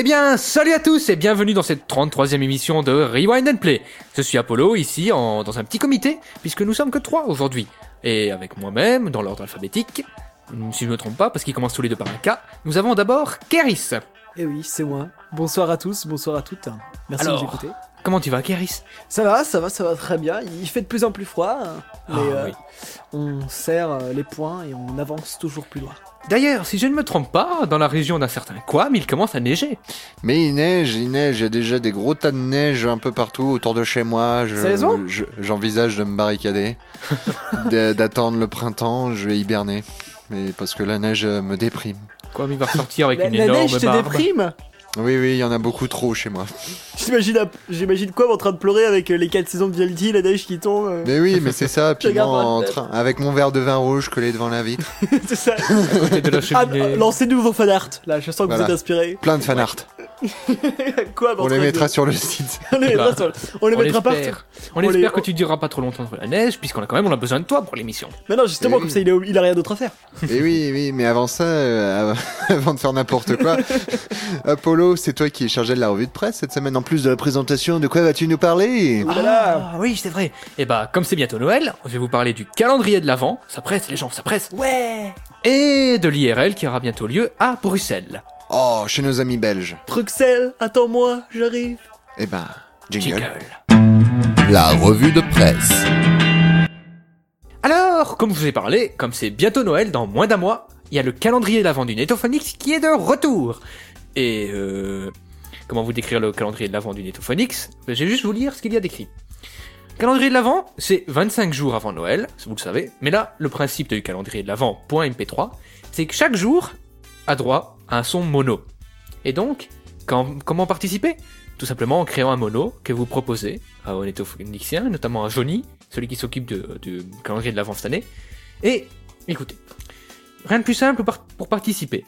Eh bien, salut à tous et bienvenue dans cette 33e émission de Rewind and Play. Je suis Apollo, ici, en- dans un petit comité, puisque nous sommes que trois aujourd'hui. Et avec moi-même, dans l'ordre alphabétique, si je ne me trompe pas, parce qu'ils commencent tous les deux par un K, nous avons d'abord Keris. Eh oui, c'est moi. Bonsoir à tous, bonsoir à toutes. Merci Alors. de nous écouter. Comment tu vas, Keris Ça va, ça va, ça va très bien. Il fait de plus en plus froid, hein, mais Ah, euh, oui. on serre euh, les poings et on avance toujours plus loin. D'ailleurs, si je ne me trompe pas, dans la région d'un certain Quam, il commence à neiger. Mais il neige, il neige, il y a déjà des gros tas de neige un peu partout autour de chez moi. Je- J'envisage de me barricader, de- d'attendre le printemps, je vais hiberner. Mais parce que la neige euh, me déprime. Quam, il va ressortir avec La, une la énorme neige te barbe. déprime? Oui, oui, il y en a beaucoup trop chez moi. J'imagine, quoi en train de pleurer avec euh, les 4 saisons de Viality, la neige qui tombe euh, Mais oui, mais c'est ça. Puis moi, en train- avec mon verre de vin rouge collé devant la vitre. C'est ça. à côté de la Ah, cheminée. euh, lancez de nouveaux fanart. Là, je sens que Voilà. vous êtes inspiré. Plein de fanart. quoi On les mettra sur le site. On les mettra, sur- on les on mettra partout. l'espère. On, les- espère que tu dureras pas trop longtemps sur la neige, puisqu'on a quand même on a besoin de toi pour l'émission. Mais non, justement, Eh comme oui. ça, il, a rien d'autre à faire. Et oui, oui, mais avant ça, euh, avant de faire n'importe quoi, Apollo, c'est toi qui es chargé de la revue de presse cette semaine. En plus de la présentation, de quoi vas-tu nous parler? Ah là là. Ah oui, c'est vrai. Et bah, comme c'est bientôt Noël, je vais vous parler du calendrier de l'Avent. Ça presse, les gens, ça presse. Ouais Et de l'IRL qui aura bientôt lieu à Bruxelles. Oh, chez nos amis belges. Bruxelles, attends-moi, j'arrive. Eh ben, jingle. Jingle. La revue de presse. Alors, comme je vous ai parlé, comme c'est bientôt Noël, dans moins d'un mois, il y a le calendrier de l'Avent du Netophonix qui est de retour. Et euh, comment vous décrire le calendrier de l'Avent du Netophonix? Ben, Je vais juste vous lire ce qu'il y a décrit. Calendrier de l'Avent, c'est 25 jours avant Noël, vous le savez. Mais là, le principe du calendrier de l'Avent .mp3, c'est que chaque jour a droit un son mono. Et donc, comment participer? Tout simplement en créant un mono que vous proposez à un Netophonixien, notamment à Johnny, celui qui s'occupe du calendrier de l'Avent cette année. Et écoutez, rien de plus simple pour participer.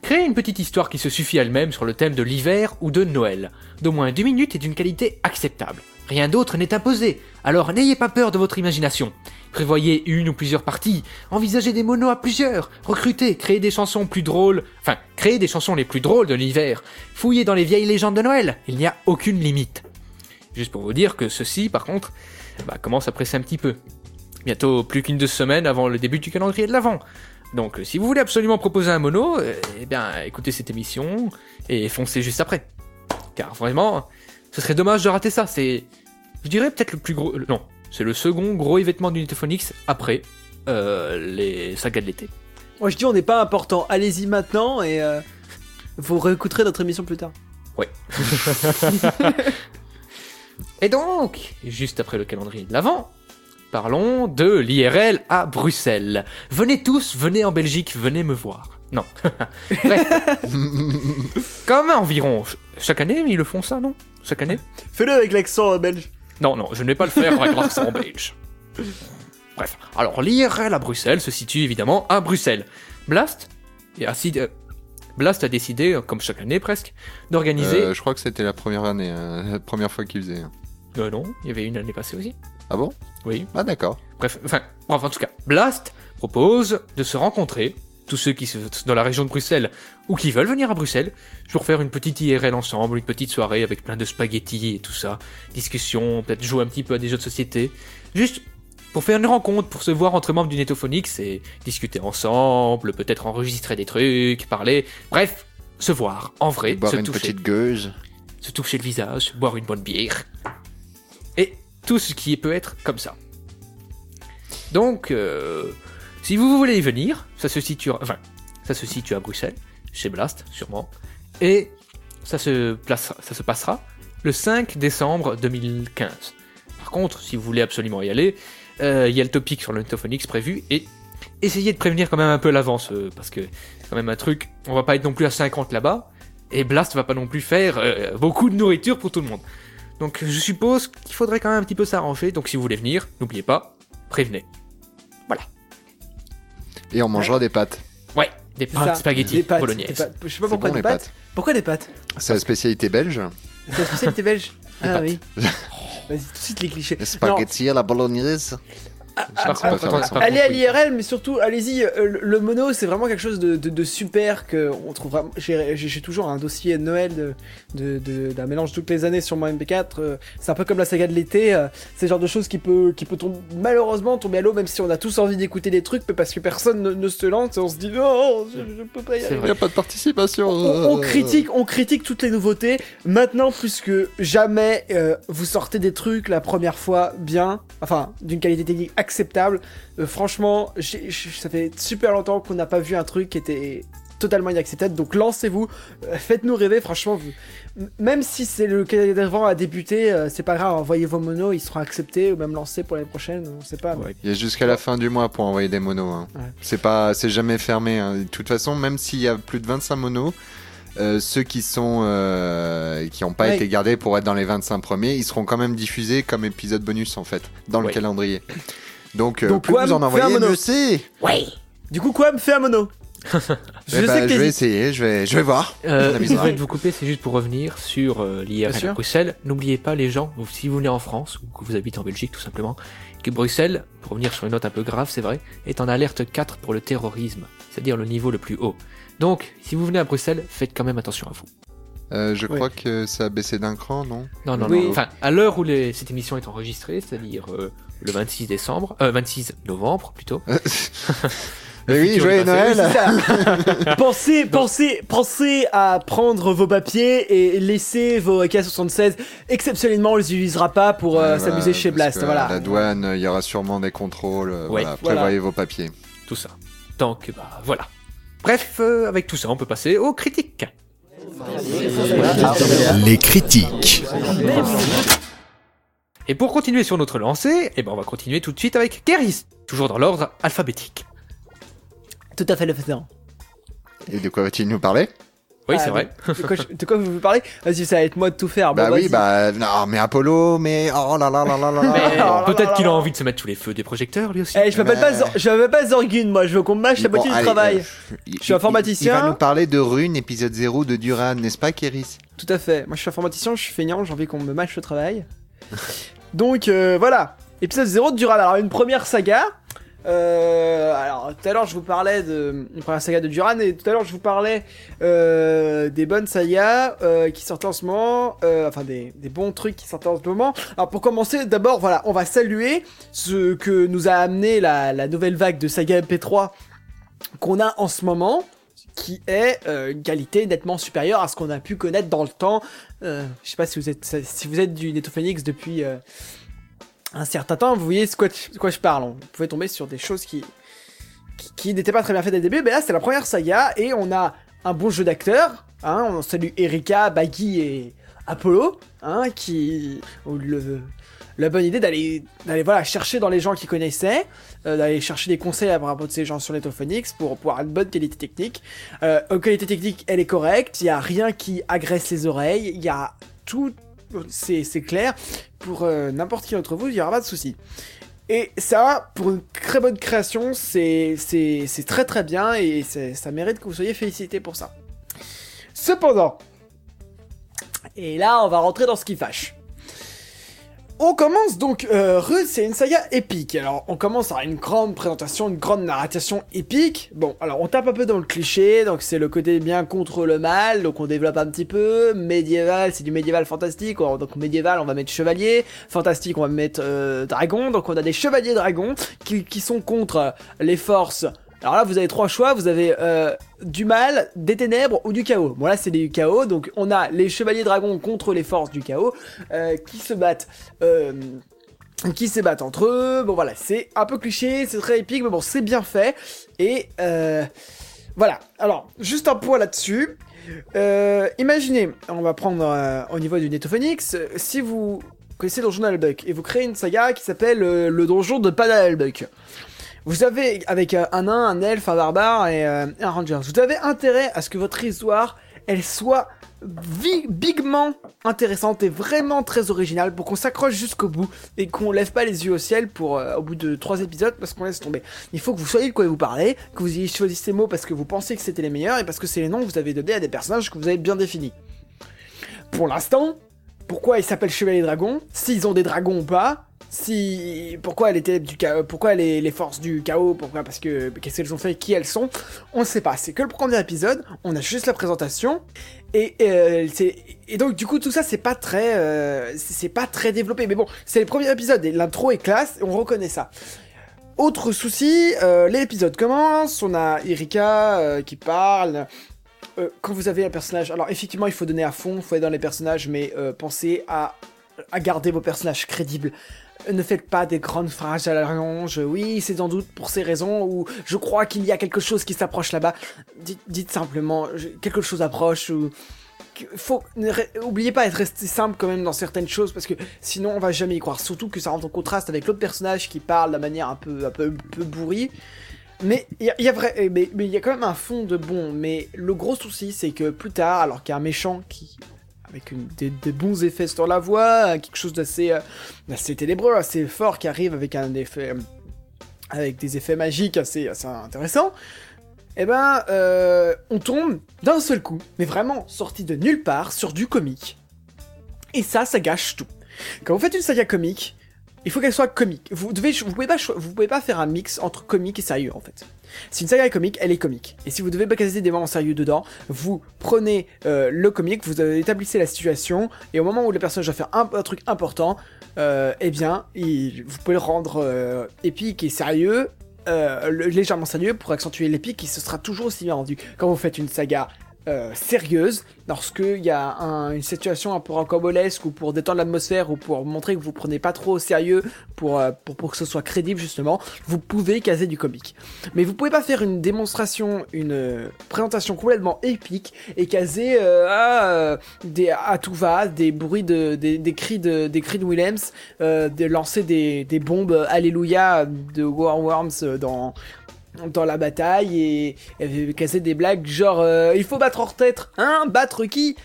Créez une petite histoire qui se suffit elle-même sur le thème de l'hiver ou de Noël, d'au moins deux minutes et d'une qualité acceptable. Rien d'autre n'est imposé, alors n'ayez pas peur de votre imagination. Prévoyez une ou plusieurs parties, envisagez des monos à plusieurs, recrutez, créez des chansons plus drôles, enfin, créez des chansons les plus drôles de l'hiver, fouillez dans les vieilles légendes de Noël, il n'y a aucune limite. Juste pour vous dire que ceci, par contre, bah, commence à presser un petit peu. Bientôt plus qu'une deux semaines avant le début du calendrier de l'Avent. Donc, si vous voulez absolument proposer un mono, euh, eh bien, écoutez cette émission et foncez juste après. Car vraiment, ce serait dommage de rater ça. C'est, je dirais peut-être le plus gros. Non, c'est le second gros événement du Netophonix après euh, les sagas de l'été. Moi je dis on n'est pas important, allez-y maintenant et euh, vous réécouterez notre émission plus tard. Et donc, juste après le calendrier de l'Avent, parlons de l'IRL à Bruxelles. Venez tous, venez en Belgique, venez me voir. Non. Bref. Comme environ ch- chaque année, ils le font ça, non? Chaque année? Fais-le avec l'accent belge. Non, non, je ne vais pas le faire avec l'accent belge. Bref, alors l'IRL à Bruxelles se situe évidemment à Bruxelles. Blast et euh, Blast a décidé, comme chaque année presque, d'organiser. Euh, je crois que c'était la première année, hein, la première fois qu'il faisait. Euh, non, il y avait une année passée aussi. Ah bon? Oui. Ah d'accord. Bref, enfin, bref, en tout cas, Blast propose de se rencontrer, tous ceux qui sont dans la région de Bruxelles ou qui veulent venir à Bruxelles, pour faire une petite IRL ensemble, une petite soirée avec plein de spaghettis et tout ça, discussion, peut-être jouer un petit peu à des jeux de société, juste pour faire une rencontre, pour se voir entre membres du Netophonix et discuter ensemble, peut-être enregistrer des trucs, parler, bref, se voir en vrai, Boire se une toucher petite gueuse. se toucher le visage, boire une bonne bière, tout ce qui peut être comme ça. Donc, euh, si vous voulez y venir, ça se situe, enfin, ça se situe à Bruxelles, chez Blast, sûrement, et ça se placera, ça se passera le 5 décembre 2015. Par contre, si vous voulez absolument y aller, euh, il y a le topic sur le Netophonix prévu, et essayez de prévenir quand même un peu l'avance, euh, parce que quand même un truc, on va pas être non plus à 50 là-bas, et Blast va pas non plus faire euh, beaucoup de nourriture pour tout le monde. Donc je suppose qu'il faudrait quand même un petit peu s'arranger. Donc si vous voulez venir, n'oubliez pas, prévenez. Et on mangera des pâtes. Ouais, des pâtes spaghetti Des pâtes, bolognaise. des pâtes. Je sais pas pourquoi bon, des les pâtes. pâtes. Pourquoi des pâtes C'est la spécialité belge. C'est la spécialité belge. Ah pâtes. oui. Vas-y, tout de suite les clichés. Les spaghettis à la bolognaise. Allez à l'IRL, mais surtout, allez-y. euh, le, le mono, c'est vraiment quelque chose de, de- de super que on trouve vraiment. J'ai toujours un dossier de Noël de de- de- d'un mélange toutes les années sur mon MP4. euh, c'est un peu comme la saga de l'été. euh, c'est le genre de choses qui peut qui peut tomber, malheureusement tomber à l'eau, même si on a tous envie d'écouter des trucs, mais parce que personne ne, ne se lance et on se dit non, je, je peux pas y aller. Il n'y a pas de participation. On, on critique, on critique toutes les nouveautés. Maintenant, plus que jamais, euh, vous sortez des trucs la première fois bien, enfin d'une qualité technique acceptable. Euh, franchement, ça fait super longtemps qu'on n'a pas vu un truc qui était totalement inacceptable. Donc lancez-vous, euh, faites-nous rêver. Franchement, vous, même si c'est le cadran à débuter, euh, c'est pas grave. Envoyez vos monos, ils seront acceptés ou même lancés pour l'année prochaine. On sait pas. mais- Ouais. Il y a jusqu'à la fin du mois pour envoyer des monos. hein. Ouais. C'est pas, c'est jamais fermé. hein. De toute façon, même s'il y a plus de 25 monos, euh, ceux qui sont, euh, qui n'ont pas Ouais. été gardés pour être dans les 25 premiers, ils seront quand même diffusés comme épisode bonus en fait dans le Ouais. calendrier. Donc, euh, Donc, plus vous en envoyez, mono. mieux c'est. Du coup, quoi, me fait un mono. je sais que je vais essayer, je vais, je vais voir. Euh, désolé de vous couper, c'est juste pour revenir sur euh, l'IRL à Bruxelles. N'oubliez pas les gens, si vous venez en France ou que vous habitez en Belgique tout simplement, que Bruxelles, pour revenir sur une note un peu grave, c'est vrai, est en alerte 4 pour le terrorisme, c'est-à-dire le niveau le plus haut. Donc, si vous venez à Bruxelles, faites quand même attention à vous. Euh, je Ouais. crois que ça a baissé d'un cran, non Non, non, Oui. non. Enfin, à l'heure où les- cette émission est enregistrée, c'est-à-dire euh, le 26 décembre, euh, 26 novembre plutôt. Eh oui, joyeux. Noël. Pensez, pensez, pensez à prendre vos papiers et laisser vos AK-76. Exceptionnellement, on les utilisera pas pour euh, s'amuser voilà, chez Blast. que Voilà. à La douane, il y aura sûrement des contrôles. euh, Ouais. voilà, Voilà. prévoyez vos papiers. Tout ça. Donc, bah voilà. Bref, euh, avec tout ça, on peut passer aux critiques. Les critiques. Et pour continuer sur notre lancée, eh ben on va continuer tout de suite avec Keris, toujours dans l'ordre alphabétique. Tout à fait le faisant. Et de quoi va-t-il nous parler? Oui, Ah, c'est vrai. De quoi, je- de quoi vous parlez? Vas-y, ça va être moi de tout faire. Bah Bon, oui, vas-y. bah non, mais Apollo, mais oh là là là là là là. Mais là peut-être là qu'il a là. envie de se mettre sous les feux des projecteurs lui aussi. Eh, je m'appelle pas, je m'appelle pas Zorgun, moi. Je veux qu'on me mâche la Bon, moitié du travail. euh, Je suis il- informaticien. Il va nous parler de Rune, épisode 0 de Duran, n'est-ce pas, Kéris? Tout à fait. Moi, je suis informaticien, je suis feignant, j'ai envie qu'on me mâche le travail. Donc, euh, voilà. Épisode 0 de Dural. Alors, une première saga. Euh, alors, tout à l'heure, je vous parlais de une première saga de Duran, et tout à l'heure, je vous parlais euh, des bonnes sagas euh, qui sortaient en ce moment. euh, enfin, des, des bons trucs qui sortaient en ce moment. Alors, pour commencer, d'abord, voilà, on va saluer ce que nous a amené la, la nouvelle vague de saga MP3 qu'on a en ce moment qui est euh, une qualité nettement supérieure à ce qu'on a pu connaître dans le temps. Euh, je sais pas si vous êtes si vous êtes du Netophoenix depuis euh, un certain temps, vous voyez de quoi, quoi je parle. On pouvait tomber sur des choses qui qui, n'étaient pas très bien faites dès le début. Mais là, c'est la première saga et on a un bon jeu d'acteurs. Hein, on salue Erika, Baggy et Apollo, hein, qui ont le la bonne idée d'aller d'aller voilà chercher dans les gens qui connaissaient, euh, d'aller chercher des conseils à propos de ces gens sur Netophonix pour pouvoir une bonne qualité technique. Euh, qualité technique, elle est correcte. Il y a rien qui agresse les oreilles. Il y a tout, c'est clair. Pour euh, n'importe qui d'entre vous, il y aura pas de souci. Et ça, pour une très bonne création, c'est très très bien et ça mérite que vous soyez félicités pour ça. Cependant, et là, on va rentrer dans ce qui fâche. On commence donc, euh, c'est une saga épique. Alors, on commence par une grande présentation, une grande narration épique. Bon, alors, on tape un peu dans le cliché, donc c'est le côté bien contre le mal, donc on développe un petit peu. Médiéval, c'est du médiéval fantastique, donc médiéval, on va mettre chevalier. Fantastique, on va mettre euh, dragon, donc on a des chevaliers dragons qui sont contre les forces. Alors là, vous avez trois choix, vous avez euh, du mal, des ténèbres ou du chaos. Bon là, c'est du chaos, donc on a les chevaliers dragons contre les forces du chaos euh, qui se battent. euh, qui se battent entre eux, bon voilà, c'est un peu cliché, c'est très épique, mais bon, c'est bien fait, et voilà. Alors, juste un point là-dessus, imaginez, on va prendre au niveau du Netophonix, si vous connaissez Donjon d'Albuck, et vous créez une saga qui s'appelle le Donjon de Padalbuck, vous avez, avec euh, un nain, un elfe, un barbare et euh, un ranger, vous avez intérêt à ce que votre histoire, elle soit bigement intéressante et vraiment très originale pour qu'on s'accroche jusqu'au bout et qu'on lève pas les yeux au ciel pour euh, au bout de trois épisodes parce qu'on laisse tomber. Il faut que vous soyez de quoi vous parlez, que vous ayez choisi ces mots parce que vous pensez que c'était les meilleurs et parce que c'est les noms que vous avez donnés à des personnages que vous avez bien définis. Pour l'instant, pourquoi ils s'appellent Chevalier Dragon, s'ils ont des dragons ou pas, si pourquoi elle était du chaos, pourquoi les, les forces du chaos, pourquoi parce que qu'est-ce qu'elles ont fait, qui elles sont, on ne sait pas. C'est que le premier épisode, on a juste la présentation et euh, et donc du coup tout ça c'est pas très euh, c'est pas très développé. Mais bon, c'est le premier épisode et l'intro est classe on reconnaît ça. Autre souci, euh, l'épisode commence, on a Erika euh, qui parle. Euh, quand vous avez un personnage, alors effectivement il faut donner à fond, il faut être dans les personnages, mais euh, pensez à, à garder vos personnages crédibles. Ne faites pas des grandes phrases à la. Oui, c'est sans doute pour ces raisons ou je crois qu'il y a quelque chose qui s'approche là-bas. Dites, simplement quelque chose approche ou faut oubliez pas d'être resté simple quand même dans certaines choses parce que sinon on va jamais y croire. Surtout que ça rentre en contraste avec l'autre personnage qui parle de manière un peu un peu, un peu bourrie. Mais il y, y a vrai, mais il y a quand même un fond de bon. Mais le gros souci, c'est que plus tard, alors qu'il y a un méchant qui avec des, bons effets sur la voix, quelque chose d'assez euh, assez ténébreux, assez fort, qui arrive avec des effets magiques assez intéressants. Eh ben, euh, on tombe d'un seul coup, mais vraiment sorti de nulle part, sur du comique. Et ça, ça gâche tout. Quand vous faites une saga comique, il faut qu'elle soit comique. Vous devez, vous pouvez pas, vous pouvez pas faire un mix entre comique et sérieux en fait. Si une saga est comique, elle est comique. Et si vous devez caser des moments sérieux dedans, vous prenez euh, le comique, vous euh, établissez la situation, et au moment où le personnage va faire un, truc important, euh, eh bien, vous pouvez le rendre épique et sérieux, légèrement sérieux pour accentuer l'épique, et ce sera toujours aussi bien rendu. Quand vous faites une saga euh, sérieuse, lorsqu'il y a un- une situation un peu rocambolesque ou pour détendre l'atmosphère ou pour montrer que vous prenez pas trop au sérieux pour, euh, pour, pour que ce soit crédible justement, vous pouvez caser du comique. Mais vous pouvez pas faire une démonstration, une euh, présentation complètement épique et caser à, euh, des, à tout va, des bruits de, des, des cris de, des cris de Williams, de lancer des, des bombes Alléluia de War Worms dans, dans la bataille et, casser des blagues genre euh, il faut battre hors tête, hein, battre qui?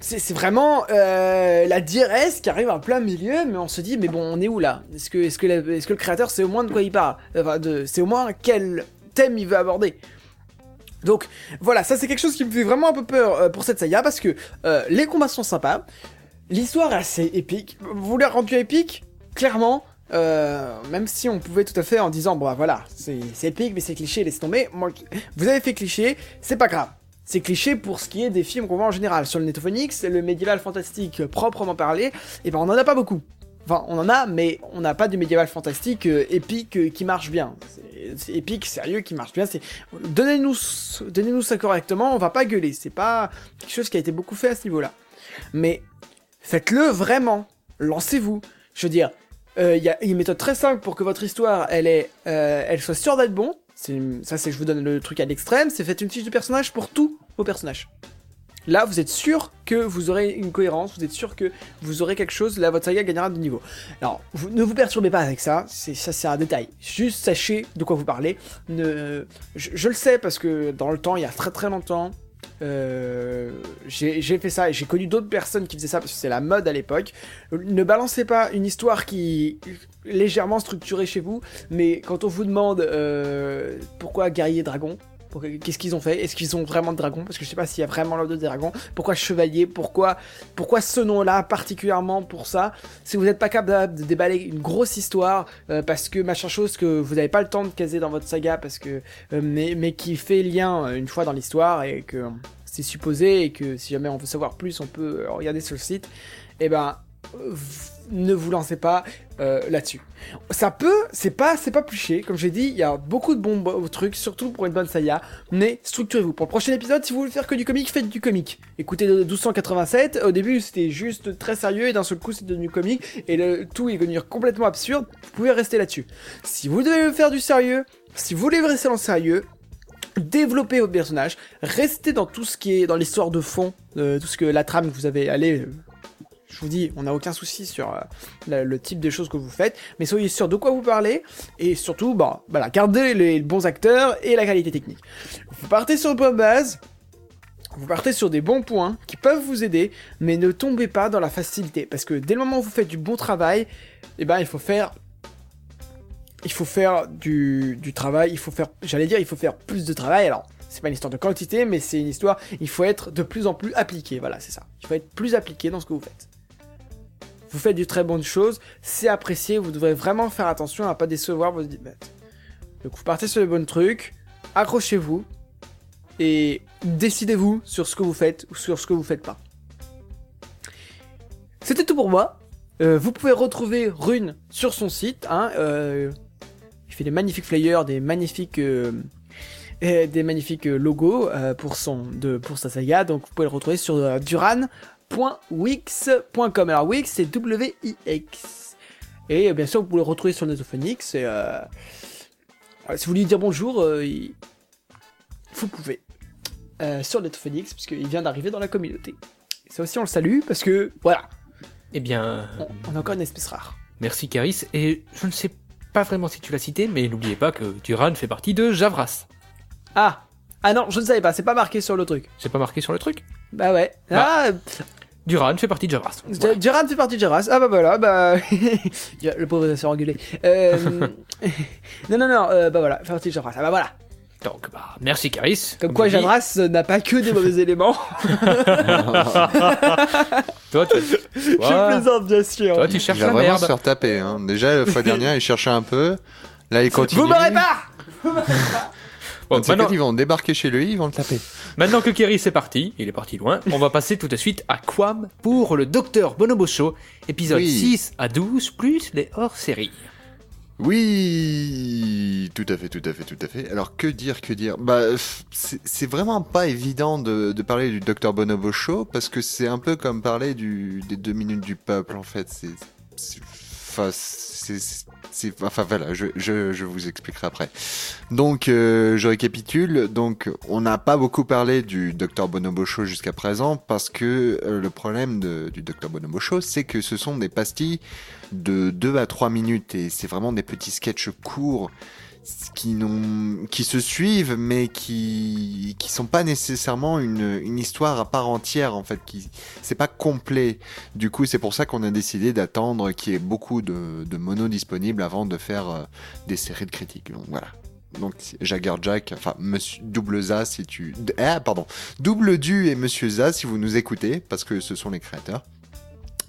C'est vraiment euh, la diarrhée qui arrive en plein milieu, mais on se dit mais bon on est où là? Est-ce que est-ce que la- est-ce que le créateur sait au moins de quoi il parle? Enfin, de c'est au moins quel thème il veut aborder? Donc voilà, ça c'est quelque chose qui me fait vraiment un peu peur euh, pour cette saga parce que euh, les combats sont sympas, l'histoire est assez épique. Vous voulez rendre plus épique? Clairement, euh, même si on pouvait tout à fait en disant bon bah voilà, c'est épique mais c'est cliché, laisse tomber. Vous avez fait cliché, c'est pas grave. C'est cliché pour ce qui est des films qu'on voit en général. Sur le Netophonix, le médiéval fantastique proprement parlé, et ben on en a pas beaucoup. Enfin, on en a, mais on n'a pas du médiéval fantastique euh, épique euh, qui marche bien. C'est- épique, sérieux, qui marche bien. Donnez-nous, donnez-nous ça correctement. On va pas gueuler. C'est pas quelque chose qui a été beaucoup fait à ce niveau-là. Mais faites-le vraiment. Lancez-vous. Je veux dire, euh, il y a une méthode très simple pour que votre histoire, elle est, euh, elle soit sûre d'être bon. Ça, c'est je vous donne le truc à l'extrême. C'est faites une fiche de personnage pour tous vos personnages. Là, vous êtes sûr que vous aurez une cohérence, vous êtes sûr que vous aurez quelque chose, là, votre saga gagnera de niveau. Alors, ne vous perturbez pas avec ça, ça c'est un détail. Juste sachez de quoi vous parlez. Ne, je le sais parce que dans le temps, il y a très très longtemps, euh, j'ai, fait ça et j'ai connu d'autres personnes qui faisaient ça parce que c'est la mode à l'époque. Ne balancez pas une histoire qui légèrement structurée chez vous, mais quand on vous demande euh, pourquoi guerrier dragon, Qu'est-ce qu'ils ont fait? Est-ce qu'ils ont vraiment de dragons Parce que je sais pas s'il y a vraiment l'ordre de dragons. Pourquoi chevalier? Pourquoi pourquoi ce nom-là particulièrement pour ça? Si vous n'êtes pas capable de déballer une grosse histoire euh, parce que machin chose que vous n'avez pas le temps de caser dans votre saga parce que euh, mais, mais qui fait lien euh, une fois dans l'histoire et que c'est supposé et que si jamais on veut savoir plus on peut regarder sur le site. Et ben euh, ne vous lancez pas euh, là-dessus. Ça peut, c'est pas, c'est pas plus chier. Comme j'ai dit, il y a beaucoup de bons bo- trucs, surtout pour une bonne saga. Mais structurez-vous. Pour le prochain épisode, si vous voulez faire que du comique, faites du comique. Écoutez le 1287. Au début, c'était juste très sérieux et d'un seul coup, c'est devenu comique et le tout est devenu complètement absurde. Vous pouvez rester là-dessus. Si vous devez faire du sérieux, si vous voulez rester dans sérieux, développez vos personnages, restez dans tout ce qui est dans l'histoire de fond, euh, tout ce que la trame que vous avez allé. Je vous dis, on n'a aucun souci sur euh, le, type de choses que vous faites, mais soyez sûr de quoi vous parlez et surtout, bah, voilà, gardez les bons acteurs et la qualité technique. Vous partez sur le point de base. Vous partez sur des bons points qui peuvent vous aider, mais ne tombez pas dans la facilité. Parce que dès le moment où vous faites du bon travail, eh ben, il faut faire. Il faut faire du, du travail, il faut faire. J'allais dire, il faut faire plus de travail. Alors, c'est pas une histoire de quantité, mais c'est une histoire. Il faut être de plus en plus appliqué. Voilà, c'est ça. Il faut être plus appliqué dans ce que vous faites. Vous faites du très bonnes choses, c'est apprécié, vous devrez vraiment faire attention à pas décevoir vos bêtes. Donc vous partez sur les bons trucs, accrochez-vous, et décidez-vous sur ce que vous faites ou sur ce que vous faites pas. C'était tout pour moi. Euh, vous pouvez retrouver Rune sur son site. Hein, euh, il fait des magnifiques flyers, des magnifiques, euh, des magnifiques logos de, pour sa saga. Donc vous pouvez le retrouver sur euh, duran.wix.com. Alors Wix c'est W-I-X. Et euh, bien sûr vous pouvez le retrouver sur Netophonix. Et, euh, si vous voulez lui dire bonjour, euh, il- vous pouvez. Euh, sur Netophonix, puisqu'il vient d'arriver dans la communauté. Et ça aussi, on le salue, parce que, voilà, Eh bien, on, on a encore une espèce rare. merci Caris. Et je ne sais pas vraiment si tu l'as cité, mais n'oubliez pas que Duran fait partie de Javras. Ah Ah non, je ne savais pas, c'est pas marqué sur le truc. C'est pas marqué sur le truc? Bah ouais. Bah. Ah, Duran fait partie de Javras. J- Duran fait partie de Geras. Ah bah voilà, bah... le pauvre va se faire engueuler. Euh... non, non, non, euh, bah voilà, fait partie de Geras. Ah bah voilà. Donc, bah, merci Caris. Comme quoi, Javras n'a pas que des mauvais éléments. Toi, tu, Je plaisante, bien sûr. toi, tu Il cherches va la vraiment se merde. faire taper. Hein. Déjà, la fois dernière, il cherchait un peu. Là, il continue. Vous m'aurez pas ces maintenant, quatre, ils vont débarquer chez lui, ils vont le taper. maintenant que Caris est parti, il est parti loin, on va passer tout de suite à Quam pour le Docteur Bonobo Show, épisode Oui. 6 à 12, plus les hors-séries. Oui, tout à fait, tout à fait, tout à fait. Alors que dire, que dire? Bah, c'est c'est vraiment pas évident de, de parler du Dr Bonobo Show parce que c'est un peu comme parler du, des deux minutes du peuple en fait. C'est, c'est- enfin, c'est, c'est- enfin voilà, je, je, je vous expliquerai après. Donc, euh, je récapitule. Donc, on n'a pas beaucoup parlé du Dr Bonobo Show jusqu'à présent parce que euh, le problème du Dr Bonobo Show, c'est que ce sont des pastilles de 2 à 3 minutes et c'est vraiment des petits sketchs courts qui qui se suivent mais qui qui sont pas nécessairement une, une histoire à part entière en fait qui c'est pas complet. Du coup c'est pour ça qu'on a décidé d'attendre qu'il y ait beaucoup de, de monos disponibles avant de faire euh, des séries de critiques. Donc voilà. Donc Jagger Jack, enfin Monsieur Double Z si tu ah pardon. Double Du et Monsieur Z si vous nous écoutez parce que ce sont les créateurs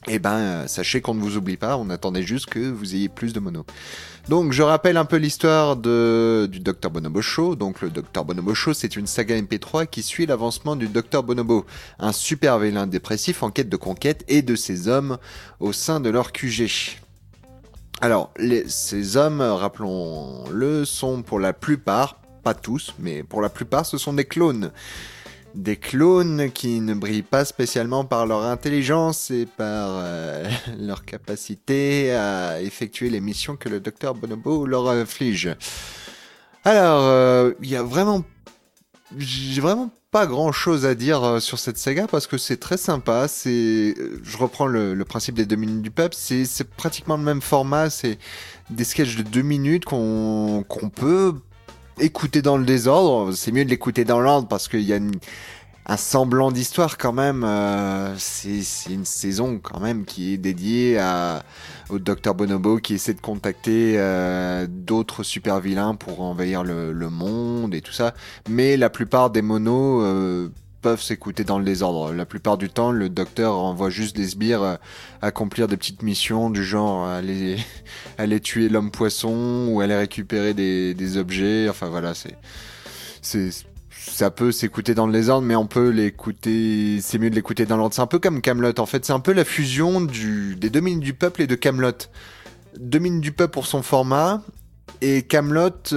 eh ben, euh, sachez qu'on ne vous oublie pas, on attendait juste que vous ayez plus de mono. Donc, je rappelle un peu l'histoire de, du Dr Bonobo Show. Donc, le Dr Bonobo Show, c'est une saga MP3 qui suit l'avancement du Dr Bonobo, un super vilain dépressif en quête de conquête et de ses hommes au sein de leur QG. Alors, ces hommes, rappelons-le, sont pour la plupart, pas tous, mais pour la plupart, ce sont des clones. Des clones qui ne brillent pas spécialement par leur intelligence et par euh, leur capacité à effectuer les missions que le docteur Bonobo leur inflige. Alors, euh, il y a vraiment... J'ai vraiment pas grand chose à dire euh, sur cette saga parce que c'est très sympa. C'est, je reprends le, principe des deux minutes du peuple. C'est, c'est pratiquement le même format. C'est des sketchs de deux minutes qu'on, qu'on peut écouter dans le désordre. C'est mieux de l'écouter dans l'ordre parce qu'il y a une- un semblant d'histoire quand même. euh, c'est, une saison quand même qui est dédiée à, au docteur Bonobo qui essaie de contacter euh, d'autres super vilains pour envahir le, le monde et tout ça. Mais la plupart des monos euh, peuvent s'écouter dans le désordre. La plupart du temps, le docteur envoie juste des sbires euh, accomplir des petites missions du genre aller, aller tuer l'homme poisson ou aller récupérer des, des objets. Enfin voilà, c'est c'est ça peut s'écouter dans le désordre, mais on peut l'écouter. C'est mieux de l'écouter dans l'ordre. C'est un peu comme Camelot. En fait, c'est un peu la fusion du des deux minutes du peuple et de Camelot. Deux minutes du peuple pour son format et Camelot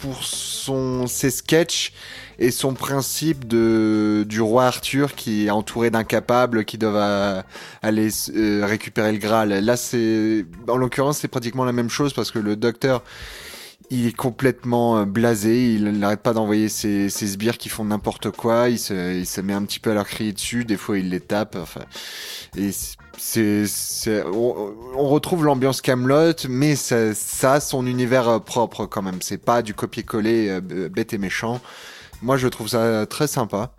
pour son ses sketchs et son principe de du roi Arthur qui est entouré d'incapables qui doivent euh, aller euh, récupérer le Graal. Là, c'est en l'occurrence c'est pratiquement la même chose parce que le docteur il est complètement euh, blasé, il n'arrête pas d'envoyer ses, ses sbires qui font n'importe quoi, il se, il se met un petit peu à leur crier dessus, des fois il les tape, enfin, et c'est, c'est, on, on retrouve l'ambiance Camelot, mais ça, ça a son univers euh, propre quand même, c'est pas du copier-coller euh, bête et méchant. Moi je trouve ça très sympa.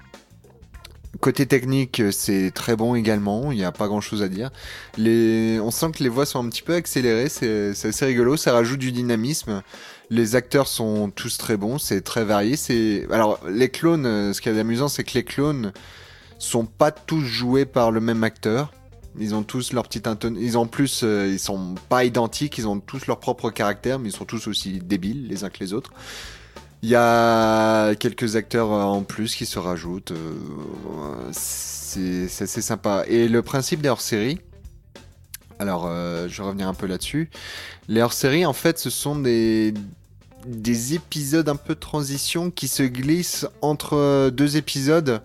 côté technique, c'est très bon également. Il n'y a pas grand chose à dire. Les, on sent que les voix sont un petit peu accélérées. C'est c'est assez rigolo. Ça rajoute du dynamisme. Les acteurs sont tous très bons. C'est très varié. C'est alors les clones. euh, Ce qui est amusant, c'est que les clones sont pas tous joués par le même acteur. Ils ont tous leur petite inton... Ils ont plus, euh, ils sont pas identiques. Ils ont tous leur propre caractère, mais ils sont tous aussi débiles les uns que les autres. Il y a quelques acteurs euh, en plus qui se rajoutent. euh, c'est assez sympa. Et le principe des hors-séries, alors euh, je vais revenir un peu là-dessus. Les hors-séries, en fait, ce sont des, des épisodes un peu de transition qui se glissent entre deux épisodes.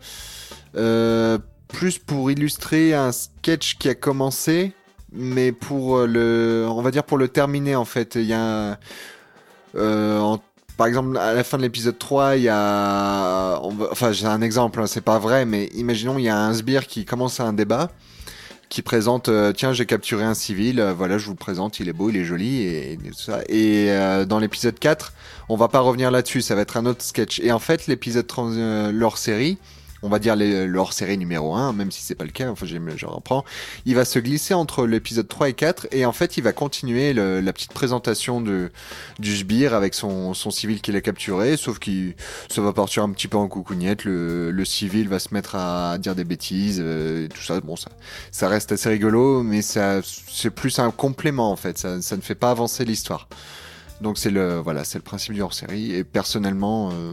Plus pour illustrer un sketch qui a commencé, mais pour euh, le, on va dire pour le terminer en fait. Il y a, un- euh, par exemple, à la fin de l'épisode 3, il y a, enfin j'ai un exemple, hein, c'est pas vrai, mais imaginons il y a un sbire qui commence un débat, qui présente, euh, tiens j'ai capturé un civil, voilà je vous le présente, il est beau, il est joli et, tout ça. Et dans l'épisode 4, on va pas revenir là-dessus, ça va être un autre sketch. Et en fait l'épisode leur série on va dire les- leur série numéro 1, même si c'est pas le cas, enfin j'ai- je reprends, il va se glisser entre l'épisode 3 et 4, et en fait il va continuer la petite présentation de, du sbire avec son, son civil qu'il a capturé, sauf qu'il ça va partir un petit peu en coucougnette, le, le civil va se mettre à dire des bêtises, euh, et tout ça, bon ça, ça reste assez rigolo, mais ça c'est plus un complément en fait, ça, ça ne fait pas avancer l'histoire. Donc c'est le voilà, c'est le principe du hors-série et personnellement euh,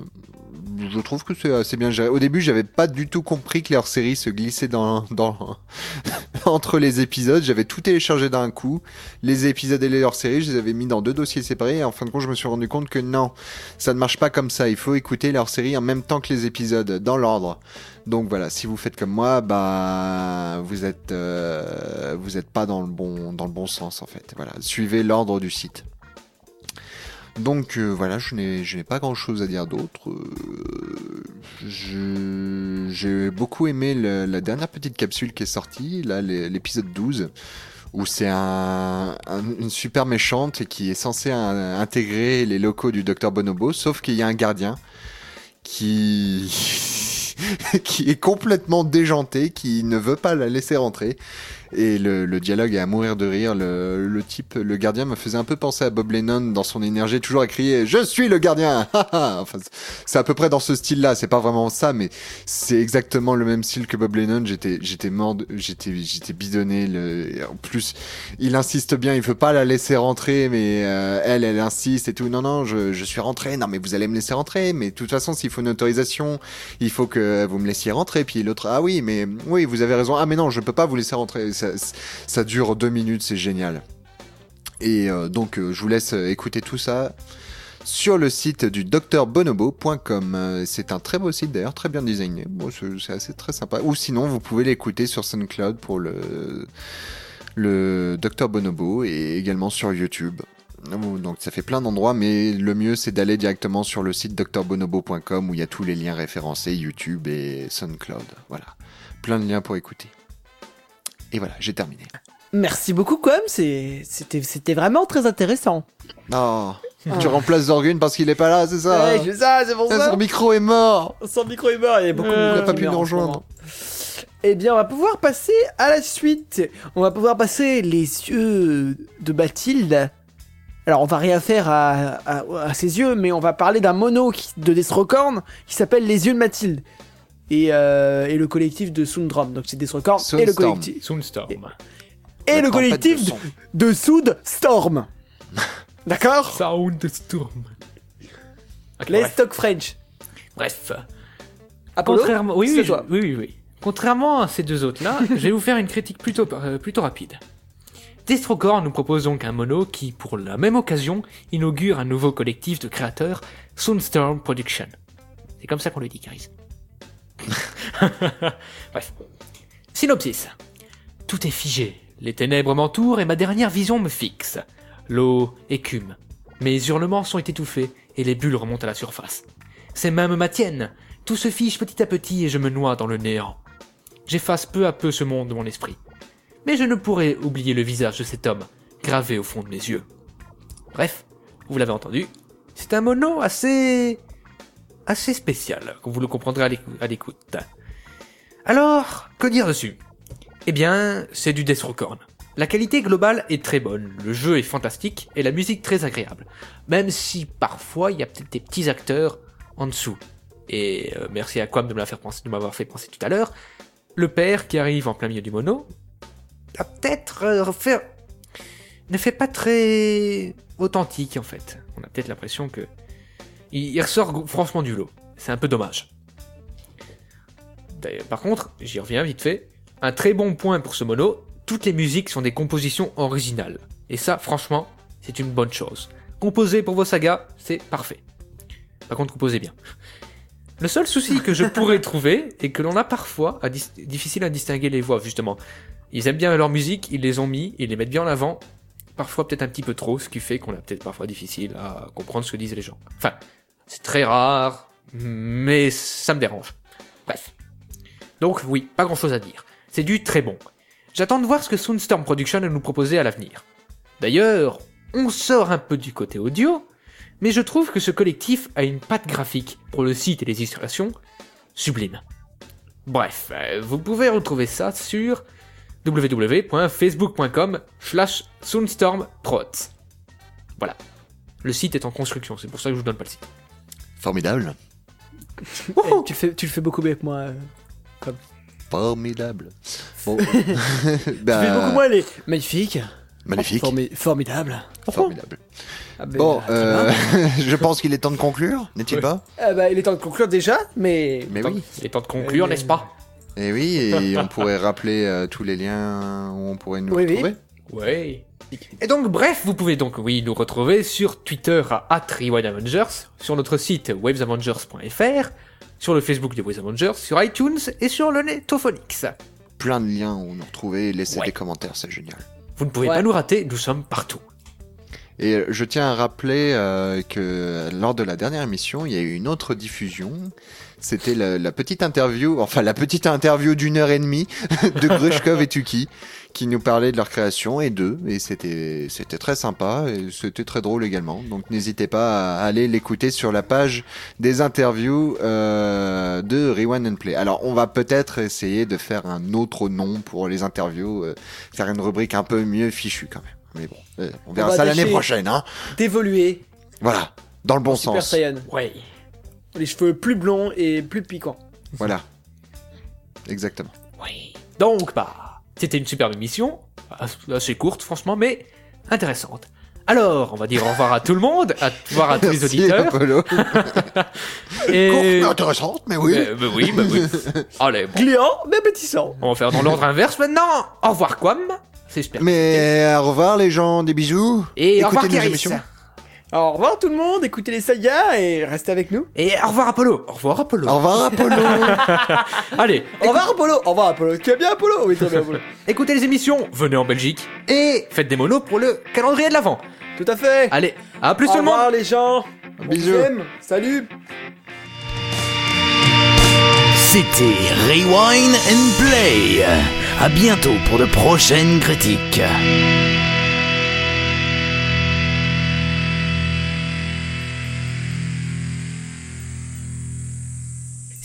je trouve que c'est bien géré. Au début, j'avais pas du tout compris que les hors-séries se glissaient dans dans entre les épisodes, j'avais tout téléchargé d'un coup. Les épisodes et les hors-séries, je les avais mis dans deux dossiers séparés et en fin de compte, je me suis rendu compte que non, ça ne marche pas comme ça. Il faut écouter les hors-séries en même temps que les épisodes dans l'ordre. Donc voilà, si vous faites comme moi, bah vous êtes euh, vous êtes pas dans le bon dans le bon sens en fait. Voilà, suivez l'ordre du site. Donc euh, voilà, je n'ai pas grand chose à dire d'autre. Euh, J'ai beaucoup aimé la dernière petite capsule qui est sortie, là l'é- l'épisode 12, où c'est un, un- une super méchante qui est censée intégrer les locaux du docteur Bonobo, sauf qu'il y a un gardien qui qui est complètement déjanté, qui ne veut pas la laisser rentrer. Et le, le dialogue est à mourir de rire. Le, le type, le gardien me faisait un peu penser à Bob Lennon dans son énergie, toujours à crier Je suis le gardien Enfin, c'est à peu près dans ce style-là. C'est pas vraiment ça, mais c'est exactement le même style que Bob Lennon. J'étais, j'étais mort, j'étais, j'étais bidonné. Le, en plus, il insiste bien. Il veut pas la laisser rentrer, mais euh, elle, elle insiste et tout. Non, non, je, je suis rentré. Non, mais vous allez me laisser rentrer. Mais de toute façon, s'il faut une autorisation, il faut que vous me laissiez rentrer. Puis l'autre, ah oui, mais oui, vous avez raison. Ah, mais non, je peux pas vous laisser rentrer. Ça, dure deux minutes, c'est génial. Et euh, donc, euh, je vous laisse euh, écouter tout ça sur le site du drbonobo.com. C'est un très beau site d'ailleurs, très bien designé. C'est assez très sympa. Ou sinon, vous pouvez l'écouter sur SoundCloud pour le, le Dr Bonobo et également sur YouTube. Donc ça fait plein d'endroits, mais le mieux c'est d'aller directement sur le site drbonobo.com où il y a tous les liens référencés, YouTube et SoundCloud. Voilà, plein de liens pour écouter. Et voilà, j'ai terminé. Merci beaucoup, Com. c'est- C'était vraiment très intéressant. Oh, tu remplaces Zorgun parce qu'il est pas là, c'est ça Ouais, je fais ça, c'est pour Ah, ça. Son micro est mort Son micro est mort, il y a beaucoup Euh, Il pas pu nous rejoindre. Eh bien, on va pouvoir passer à la suite. On va pouvoir passer les yeux de Bathilde. Alors, on va rien faire à, à- à ses yeux, mais on va parler d'un mono qui- de Destrocorn qui s'appelle Les yeux de Mathilde. Et, euh, et le collectif de Soundrum. Donc, c'est Destrocorn et le Soundstorm. collectif, Soundstorm. et le collectif de de, son. de Sound Storm. D'accord Soundstorm. Ok, Les bref. Stock French. Bref. Apollo Contrairement, oui, oui, toi. oui, oui, oui. Contrairement à ces deux autres-là, je vais vous faire une critique plutôt, euh, plutôt rapide. Destrocore nous propose donc un mono qui, pour la même occasion, inaugure un nouveau collectif de créateurs, Soundstorm Production. C'est comme ça qu'on le dit, Caris. Bref. Synopsis. Tout est figé. Les ténèbres m'entourent et ma dernière vision me fixe. L'eau écume. Mes hurlements sont étouffés et les bulles remontent à la surface. Ces mains me maintiennent. Tout se fige petit à petit et je me noie dans le néant. J'efface peu à peu ce monde de mon esprit. Mais je ne pourrai oublier le visage de cet homme, gravé au fond de mes yeux. Bref, vous l'avez entendu, c'est un mono assez... assez spécial, vous le comprendrez à l'écou- à l'écoute. Alors, que dire dessus? Eh bien, c'est du Death Record. La qualité globale est très bonne, le jeu est fantastique et la musique très agréable. Même si parfois il y a peut-être des petits acteurs en dessous. Et euh, merci à Quam de m'avoir fait penser tout à l'heure. Le père qui arrive en plein milieu du mono a peut-être euh, ne fait pas très authentique en fait. On a peut-être l'impression que il, il ressort franchement du lot. C'est un peu dommage. D'ailleurs, Par contre, j'y reviens vite fait. Un très bon point pour ce mono, toutes les musiques sont des compositions originales. Et ça, franchement, c'est une bonne chose. Composer pour vos sagas, c'est parfait. Par contre, composez bien. Le seul souci que je pourrais trouver est que l'on a parfois à difficile à distinguer les voix, justement. Ils aiment bien leur musique, ils les ont mis, ils les mettent bien en avant. Parfois peut-être un petit peu trop, ce qui fait qu'on a peut-être parfois difficile à comprendre ce que disent les gens. Enfin, c'est très rare, mais ça me dérange. Bref. Donc oui, pas grand chose à dire. C'est du très bon. J'attends de voir ce que Soundstorm Production va nous proposer à l'avenir. D'ailleurs, on sort un peu du côté audio, mais je trouve que ce collectif a une patte graphique pour le site et les illustrations sublime. Bref, euh, vous pouvez retrouver ça sur www.facebook.com slash. Voilà. Le site est en construction, c'est pour ça que je vous donne pas le site. Formidable. Eh, tu, le fais, tu le fais beaucoup mieux que moi. euh. Formidable. Bon. Tu Bah, fais beaucoup moins les magnifiques, magnifique. formi- formidables. Formidable. Ah ben, Bon, ah, euh, je pense qu'il est temps de conclure, n'est-il pas Ah bah, il est temps de conclure déjà, mais Mais oui. Il est temps de conclure, Euh, n'est-ce pas? Et oui, et on pourrait rappeler euh, tous les liens où on pourrait nous Oui, oui. retrouver. Ouais. Et donc, bref, vous pouvez donc, oui, nous retrouver sur Twitter à @RewindAvengers, sur notre site wavesavengers.fr, sur le Facebook des Waves Avengers, sur iTunes et sur le Netophonix. Plein de liens où nous retrouver, laissez Ouais. des commentaires, c'est génial. Vous ne pouvez Ouais. pas nous rater, nous sommes partout. Et euh, je tiens à rappeler euh, que lors de la dernière émission, il y a eu une autre diffusion. C'était la, la petite interview, enfin la petite interview d'une heure et demie de Grushkov et Tuki, qui nous parlaient de leur création et d'eux. Et c'était c'était très sympa et c'était très drôle également. Donc n'hésitez pas à aller l'écouter sur la page des interviews euh, de Rewind and Play. Alors on va peut-être essayer de faire un autre nom pour les interviews, euh, faire une rubrique un peu mieux fichue quand même. Mais bon, euh, on verra ça l'année prochaine, hein. d'évoluer. Voilà, dans le bon Super sens. Saiyan. Ouais. Les cheveux plus blonds et plus piquants. Voilà. Exactement. Oui. Donc, bah, c'était une superbe émission, as- assez courte, franchement, mais intéressante. Alors, on va dire au revoir à tout le monde, à voir à tous les Merci, auditeurs. Apollo. Et... Courte, mais intéressante, mais oui. Euh, bah oui, bah oui. Allez, bon. Mais appétissant. On va faire dans l'ordre inverse maintenant. Au revoir, Quam. C'est super. Mais au revoir les gens, des bisous. Et au revoir, Écoutez nos émissions. Alors, au revoir tout le monde, écoutez les sagas et restez avec nous. Et au revoir, Apollo. Au revoir, Apollo. Au revoir Apollo. Allez, Au revoir Apollo, au revoir Apollo. Tu vas bien Apollo? Oui, très bien Apollo. écoutez les émissions, venez en Belgique et faites des monos pour le calendrier de l'avant. Tout à fait. Allez, à plus au tout le monde. revoir les gens. Bisous. Salut. C'était Rewind and Play. À bientôt pour de prochaines critiques.